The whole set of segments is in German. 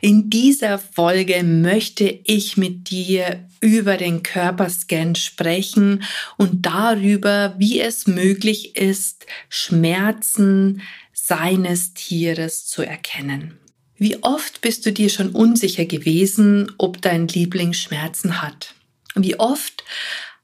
In dieser Folge möchte ich mit dir über den Körperscan sprechen und darüber, wie es möglich ist, Schmerzen seines Tieres zu erkennen. Wie oft bist du dir schon unsicher gewesen, ob dein Liebling Schmerzen hat? Wie oft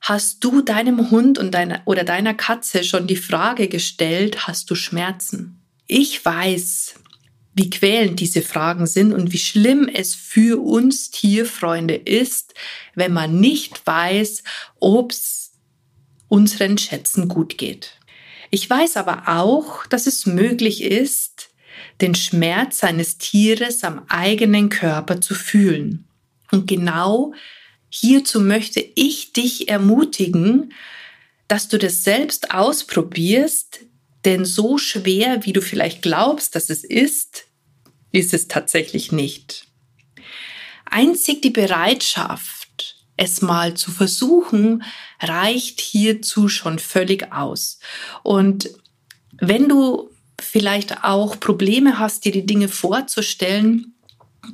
hast du deinem Hund und deiner oder deiner Katze schon die Frage gestellt, hast du Schmerzen? Ich weiß, wie quälend diese Fragen sind und wie schlimm es für uns Tierfreunde ist, wenn man nicht weiß, ob es unseren Schätzen gut geht. Ich weiß aber auch, dass es möglich ist, den Schmerz seines Tieres am eigenen Körper zu fühlen. Und genau hierzu möchte ich dich ermutigen, dass du das selbst ausprobierst, denn so schwer, wie du vielleicht glaubst, dass es ist, ist es tatsächlich nicht. Einzig die Bereitschaft, es mal zu versuchen, reicht hierzu schon völlig aus. Und wenn du vielleicht auch Probleme hast, dir die Dinge vorzustellen,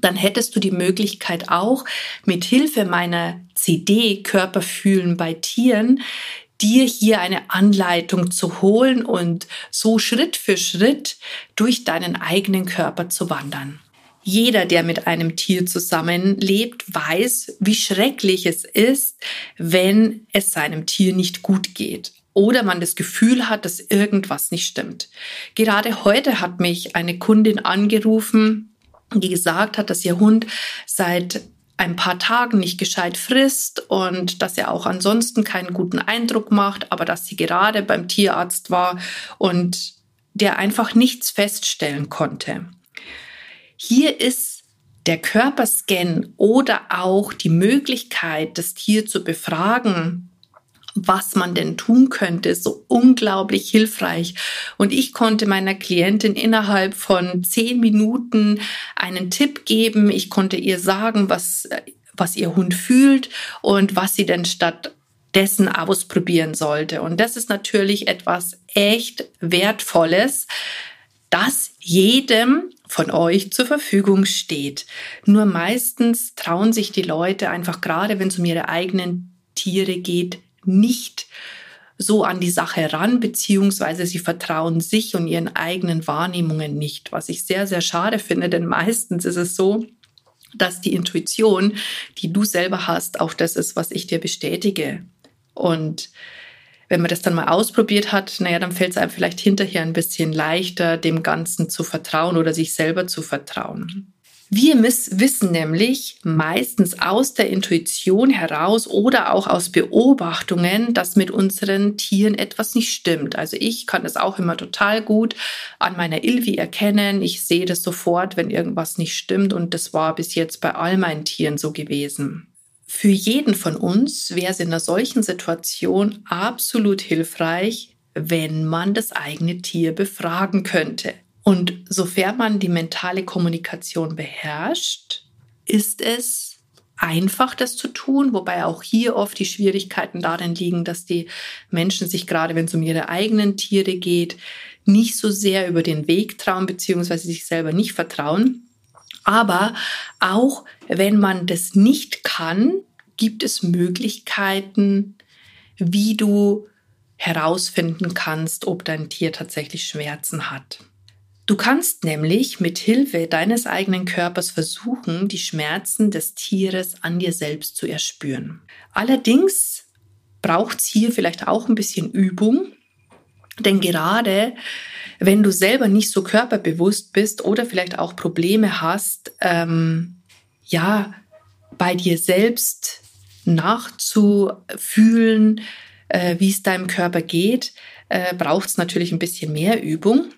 dann hättest du die Möglichkeit auch mit Hilfe meiner CD Körperfühlen bei Tieren dir hier eine Anleitung zu holen und so Schritt für Schritt durch deinen eigenen Körper zu wandern. Jeder, der mit einem Tier zusammenlebt, weiß, wie schrecklich es ist, wenn es seinem Tier nicht gut geht oder man das Gefühl hat, dass irgendwas nicht stimmt. Gerade heute hat mich eine Kundin angerufen, die gesagt hat, dass ihr Hund seit ein paar Tagen nicht gescheit frisst und dass er auch ansonsten keinen guten Eindruck macht, aber dass sie gerade beim Tierarzt war und der einfach nichts feststellen konnte. Hier ist der Körperscan oder auch die Möglichkeit, das Tier zu befragen, was man denn tun könnte, so unglaublich hilfreich. Und ich konnte meiner Klientin innerhalb von zehn Minuten einen Tipp geben. Ich konnte ihr sagen, was, was ihr Hund fühlt und was sie denn stattdessen ausprobieren sollte. Und das ist natürlich etwas echt Wertvolles, das jedem von euch zur Verfügung steht. Nur meistens trauen sich die Leute einfach gerade, wenn es um ihre eigenen Tiere geht, nicht so an die Sache ran, beziehungsweise sie vertrauen sich und ihren eigenen Wahrnehmungen nicht, was ich sehr, sehr schade finde, denn meistens ist es so, dass die Intuition, die du selber hast, auch das ist, was ich dir bestätige. Und wenn man das dann mal ausprobiert hat, naja, dann fällt es einem vielleicht hinterher ein bisschen leichter, dem Ganzen zu vertrauen oder sich selber zu vertrauen. Wir wissen nämlich meistens aus der Intuition heraus oder auch aus Beobachtungen, dass mit unseren Tieren etwas nicht stimmt. Also ich kann das auch immer total gut an meiner Ilvi erkennen. Ich sehe das sofort, wenn irgendwas nicht stimmt und das war bis jetzt bei all meinen Tieren so gewesen. Für jeden von uns wäre es in einer solchen Situation absolut hilfreich, wenn man das eigene Tier befragen könnte. Und sofern man die mentale Kommunikation beherrscht, ist es einfach, das zu tun, wobei auch hier oft die Schwierigkeiten darin liegen, dass die Menschen sich gerade, wenn es um ihre eigenen Tiere geht, nicht so sehr über den Weg trauen, beziehungsweise sich selber nicht vertrauen. Aber auch wenn man das nicht kann, gibt es Möglichkeiten, wie du herausfinden kannst, ob dein Tier tatsächlich Schmerzen hat. Du kannst nämlich mit Hilfe deines eigenen Körpers versuchen, die Schmerzen des Tieres an dir selbst zu erspüren. Allerdings braucht es hier vielleicht auch ein bisschen Übung, denn gerade wenn du selber nicht so körperbewusst bist oder vielleicht auch Probleme hast, ähm, ja, bei dir selbst nachzufühlen, äh, wie es deinem Körper geht, äh, braucht es natürlich ein bisschen mehr Übung.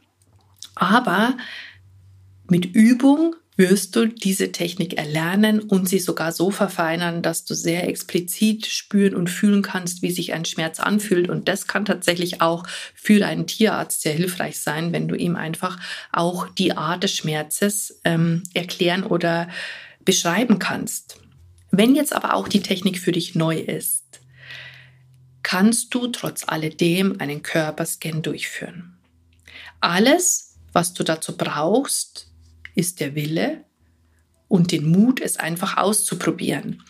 Aber mit Übung wirst du diese Technik erlernen und sie sogar so verfeinern, dass du sehr explizit spüren und fühlen kannst, wie sich ein Schmerz anfühlt. Und das kann tatsächlich auch für einen Tierarzt sehr hilfreich sein, wenn du ihm einfach auch die Art des Schmerzes ähm, erklären oder beschreiben kannst. Wenn jetzt aber auch die Technik für dich neu ist, kannst du trotz alledem einen Körperscan durchführen. Alles, was du dazu brauchst, ist der Wille und den Mut, es einfach auszuprobieren.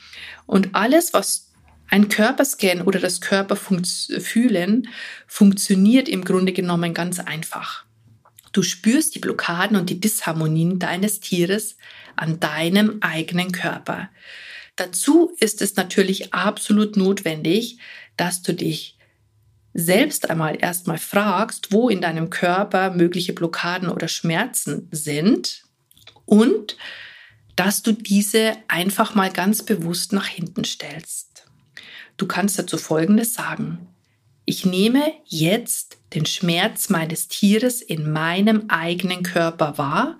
Und alles, was ein Körperscan oder das Körperfühlen funktioniert im Grunde genommen ganz einfach. Du spürst die Blockaden und die Disharmonien deines Tieres an deinem eigenen Körper. Dazu ist es natürlich absolut notwendig, dass du dich selbst einmal erstmal fragst, wo in deinem Körper mögliche Blockaden oder Schmerzen sind und dass du diese einfach mal ganz bewusst nach hinten stellst. Du kannst dazu Folgendes sagen. Ich nehme jetzt den Schmerz meines Tieres in meinem eigenen Körper wahr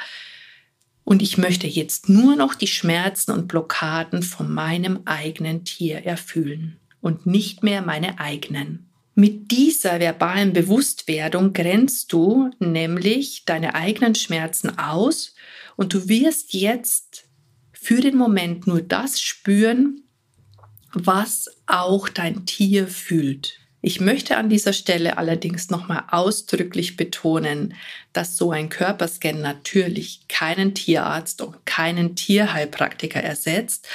und ich möchte jetzt nur noch die Schmerzen und Blockaden von meinem eigenen Tier erfüllen und nicht mehr meine eigenen. Mit dieser verbalen Bewusstwerdung grenzt du nämlich deine eigenen Schmerzen aus und du wirst jetzt für den Moment nur das spüren, was auch dein Tier fühlt. Ich möchte an dieser Stelle allerdings nochmal ausdrücklich betonen, dass so ein Körperscan natürlich keinen Tierarzt und keinen Tierheilpraktiker ersetzt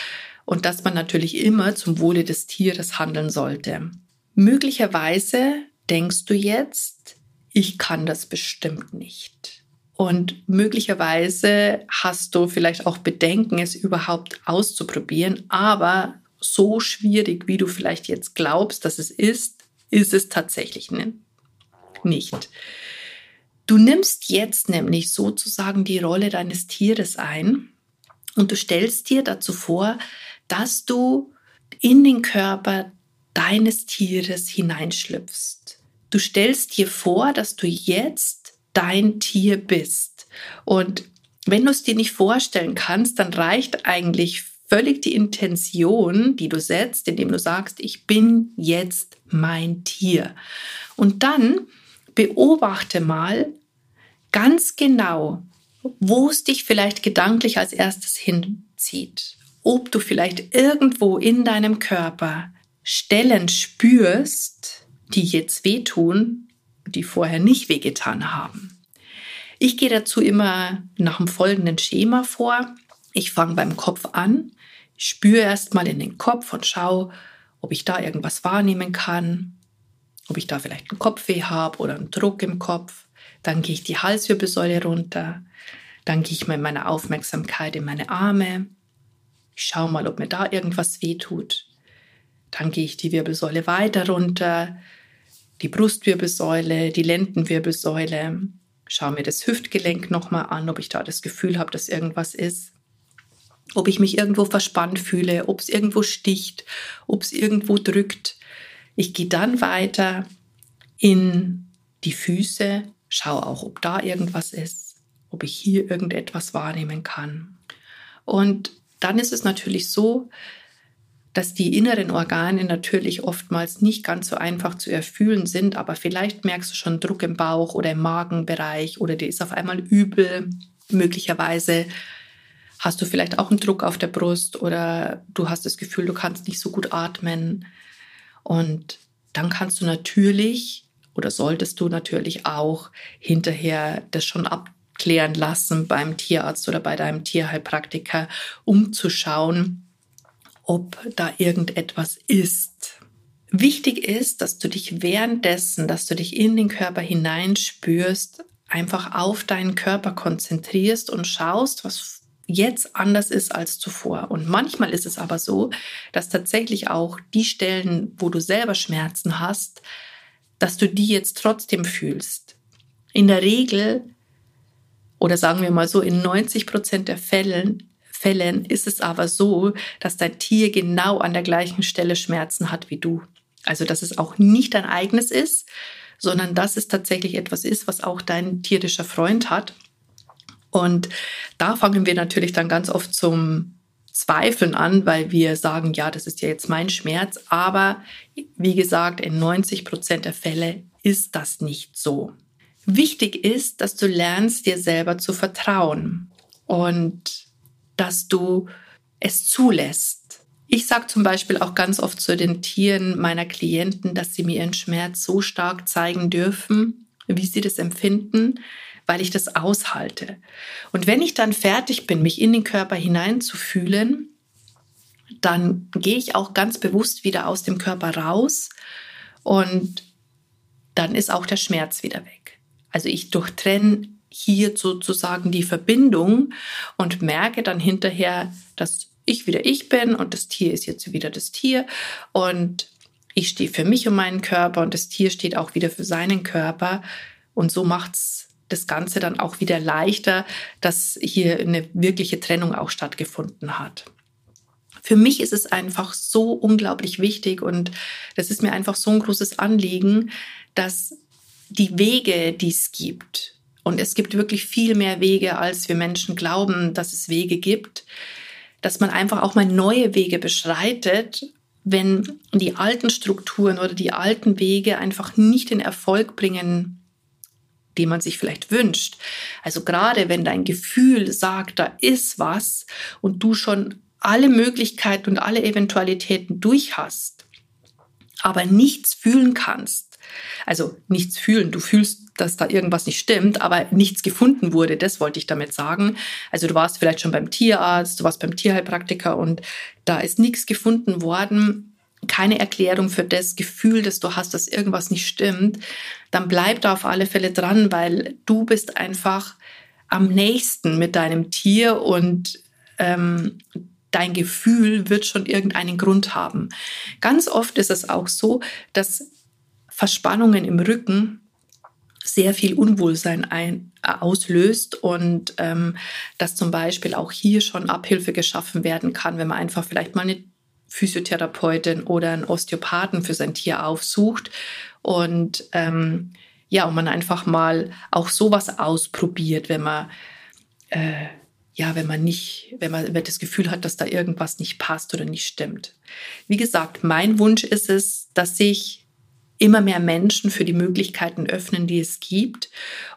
und dass man natürlich immer zum Wohle des Tieres handeln sollte. Möglicherweise denkst du jetzt, ich kann das bestimmt nicht. Und möglicherweise hast du vielleicht auch Bedenken, es überhaupt auszuprobieren. Aber so schwierig, wie du vielleicht jetzt glaubst, dass es ist, ist es tatsächlich nicht. Du nimmst jetzt nämlich sozusagen die Rolle deines Tieres ein und du stellst dir dazu vor, dass du in den Körper deines Tieres hineinschlüpfst. Du stellst dir vor, dass du jetzt dein Tier bist. Und wenn du es dir nicht vorstellen kannst, dann reicht eigentlich völlig die Intention, die du setzt, indem du sagst, ich bin jetzt mein Tier. Und dann beobachte mal ganz genau, wo es dich vielleicht gedanklich als erstes hinzieht. Ob du vielleicht irgendwo in deinem Körper Stellen spürst, die jetzt wehtun, die vorher nicht wehgetan haben. Ich gehe dazu immer nach dem folgenden Schema vor. Ich fange beim Kopf an, spüre erstmal in den Kopf und schaue, ob ich da irgendwas wahrnehmen kann, ob ich da vielleicht einen Kopfweh habe oder einen Druck im Kopf. Dann gehe ich die Halswirbelsäule runter. Dann gehe ich mit meiner Aufmerksamkeit in meine Arme. Ich schaue mal, ob mir da irgendwas weh tut. Dann gehe ich die Wirbelsäule weiter runter, die Brustwirbelsäule, die Lendenwirbelsäule. Schau mir das Hüftgelenk nochmal an, ob ich da das Gefühl habe, dass irgendwas ist. Ob ich mich irgendwo verspannt fühle, ob es irgendwo sticht, ob es irgendwo drückt. Ich gehe dann weiter in die Füße, schaue auch, ob da irgendwas ist, ob ich hier irgendetwas wahrnehmen kann. Und dann ist es natürlich so, dass die inneren Organe natürlich oftmals nicht ganz so einfach zu erfühlen sind, aber vielleicht merkst du schon Druck im Bauch oder im Magenbereich oder dir ist auf einmal übel. Möglicherweise hast du vielleicht auch einen Druck auf der Brust oder du hast das Gefühl, du kannst nicht so gut atmen. Und dann kannst du natürlich oder solltest du natürlich auch hinterher das schon abklären lassen beim Tierarzt oder bei deinem Tierheilpraktiker, um zu schauen, ob da irgendetwas ist. Wichtig ist, dass du dich währenddessen, dass du dich in den Körper hineinspürst, einfach auf deinen Körper konzentrierst und schaust, was jetzt anders ist als zuvor. Und manchmal ist es aber so, dass tatsächlich auch die Stellen, wo du selber Schmerzen hast, dass du die jetzt trotzdem fühlst. In der Regel, oder sagen wir mal so, in 90 Prozent der Fällen Fällen ist es aber so, dass dein Tier genau an der gleichen Stelle Schmerzen hat wie du. Also dass es auch nicht dein eigenes ist, sondern dass es tatsächlich etwas ist, was auch dein tierischer Freund hat. Und da fangen wir natürlich dann ganz oft zum Zweifeln an, weil wir sagen, ja, das ist ja jetzt mein Schmerz. Aber wie gesagt, in 90 Prozent der Fälle ist das nicht so. Wichtig ist, dass du lernst, dir selber zu vertrauen und dass du es zulässt. Ich sage zum Beispiel auch ganz oft zu den Tieren meiner Klienten, dass sie mir ihren Schmerz so stark zeigen dürfen, wie sie das empfinden, weil ich das aushalte. Und wenn ich dann fertig bin, mich in den Körper hineinzufühlen, dann gehe ich auch ganz bewusst wieder aus dem Körper raus und dann ist auch der Schmerz wieder weg. Also ich durchtrenne hier sozusagen die Verbindung und merke dann hinterher, dass ich wieder ich bin und das Tier ist jetzt wieder das Tier und ich stehe für mich und meinen Körper und das Tier steht auch wieder für seinen Körper und so macht's das Ganze dann auch wieder leichter, dass hier eine wirkliche Trennung auch stattgefunden hat. Für mich ist es einfach so unglaublich wichtig und das ist mir einfach so ein großes Anliegen, dass die Wege, die es gibt, und es gibt wirklich viel mehr Wege, als wir Menschen glauben, dass es Wege gibt, dass man einfach auch mal neue Wege beschreitet, wenn die alten Strukturen oder die alten Wege einfach nicht den Erfolg bringen, den man sich vielleicht wünscht. Also gerade wenn dein Gefühl sagt, da ist was und du schon alle Möglichkeiten und alle Eventualitäten durch hast, aber nichts fühlen kannst, also nichts fühlen. Du fühlst, dass da irgendwas nicht stimmt, aber nichts gefunden wurde. Das wollte ich damit sagen. Also du warst vielleicht schon beim Tierarzt, du warst beim Tierheilpraktiker und da ist nichts gefunden worden. Keine Erklärung für das Gefühl, das du hast, dass irgendwas nicht stimmt. Dann bleib da auf alle Fälle dran, weil du bist einfach am nächsten mit deinem Tier und ähm, dein Gefühl wird schon irgendeinen Grund haben. Ganz oft ist es auch so, dass Verspannungen im Rücken sehr viel Unwohlsein ein, äh, auslöst und ähm, dass zum Beispiel auch hier schon Abhilfe geschaffen werden kann, wenn man einfach vielleicht mal eine Physiotherapeutin oder einen Osteopathen für sein Tier aufsucht und ähm, ja, und man einfach mal auch sowas ausprobiert, wenn man äh, ja, wenn man nicht, wenn man, das Gefühl hat, dass da irgendwas nicht passt oder nicht stimmt. Wie gesagt, mein Wunsch ist es, dass sich immer mehr Menschen für die Möglichkeiten öffnen, die es gibt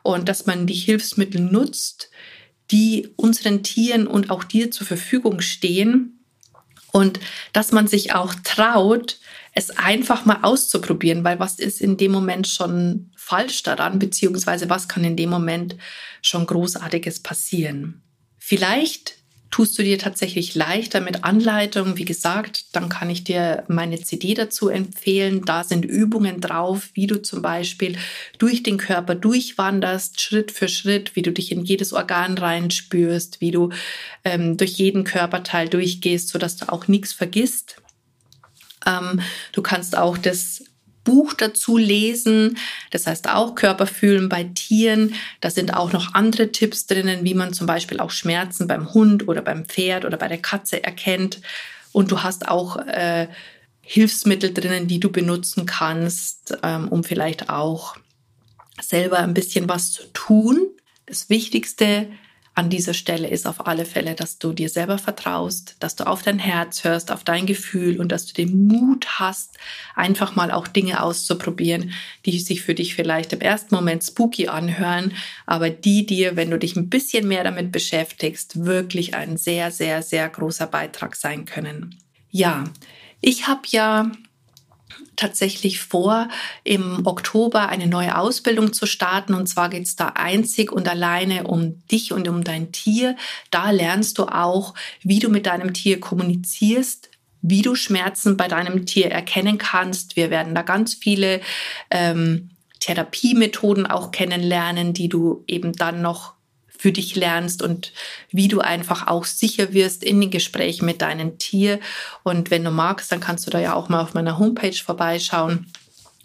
und dass man die Hilfsmittel nutzt, die unseren Tieren und auch dir zur Verfügung stehen und dass man sich auch traut, es einfach mal auszuprobieren, weil was ist in dem Moment schon falsch daran, beziehungsweise was kann in dem Moment schon großartiges passieren. Vielleicht tust du dir tatsächlich leichter mit Anleitungen. Wie gesagt, dann kann ich dir meine CD dazu empfehlen. Da sind Übungen drauf, wie du zum Beispiel durch den Körper durchwanderst, Schritt für Schritt, wie du dich in jedes Organ reinspürst, wie du ähm, durch jeden Körperteil durchgehst, sodass du auch nichts vergisst. Ähm, du kannst auch das Buch dazu lesen. Das heißt auch Körperfühlen bei Tieren. Da sind auch noch andere Tipps drinnen, wie man zum Beispiel auch Schmerzen beim Hund oder beim Pferd oder bei der Katze erkennt. Und du hast auch äh, Hilfsmittel drinnen, die du benutzen kannst, ähm, um vielleicht auch selber ein bisschen was zu tun. Das Wichtigste an dieser Stelle ist auf alle Fälle, dass du dir selber vertraust, dass du auf dein Herz hörst, auf dein Gefühl und dass du den Mut hast, einfach mal auch Dinge auszuprobieren, die sich für dich vielleicht im ersten Moment spooky anhören, aber die dir, wenn du dich ein bisschen mehr damit beschäftigst, wirklich ein sehr, sehr, sehr großer Beitrag sein können. Ja, ich habe ja tatsächlich vor, im Oktober eine neue Ausbildung zu starten. Und zwar geht es da einzig und alleine um dich und um dein Tier. Da lernst du auch, wie du mit deinem Tier kommunizierst, wie du Schmerzen bei deinem Tier erkennen kannst. Wir werden da ganz viele ähm, Therapiemethoden auch kennenlernen, die du eben dann noch für dich lernst und wie du einfach auch sicher wirst in den Gesprächen mit deinem Tier. Und wenn du magst, dann kannst du da ja auch mal auf meiner Homepage vorbeischauen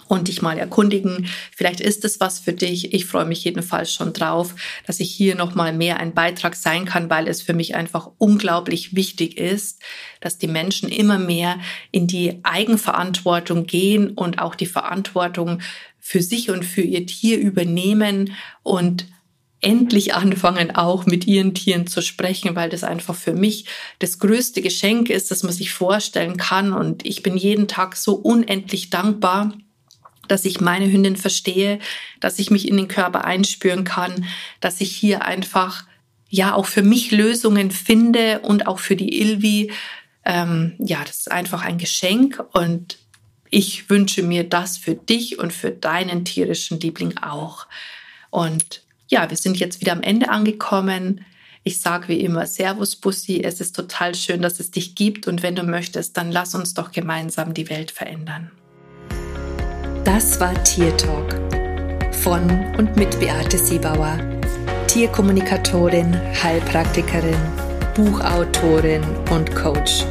und dich mal erkundigen. Vielleicht ist es was für dich. Ich freue mich jedenfalls schon drauf, dass ich hier noch mal mehr ein Beitrag sein kann, weil es für mich einfach unglaublich wichtig ist, dass die Menschen immer mehr in die Eigenverantwortung gehen und auch die Verantwortung für sich und für ihr Tier übernehmen und endlich anfangen, auch mit ihren Tieren zu sprechen, weil das einfach für mich das größte Geschenk ist, das man sich vorstellen kann. Und ich bin jeden Tag so unendlich dankbar, dass ich meine Hündin verstehe, dass ich mich in den Körper einspüren kann, dass ich hier einfach ja auch für mich Lösungen finde und auch für die Ilvi. Ähm, ja, das ist einfach ein Geschenk und ich wünsche mir das für dich und für deinen tierischen Liebling auch. Und ja, wir sind jetzt wieder am Ende angekommen. Ich sage wie immer Servus Bussi, es ist total schön, dass es dich gibt und wenn du möchtest, dann lass uns doch gemeinsam die Welt verändern. Das war Tier Talk von und mit Beate Siebauer, Tierkommunikatorin, Heilpraktikerin, Buchautorin und Coach.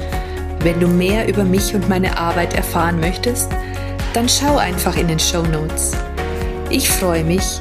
Wenn du mehr über mich und meine Arbeit erfahren möchtest, dann schau einfach in den Show Notes. Ich freue mich,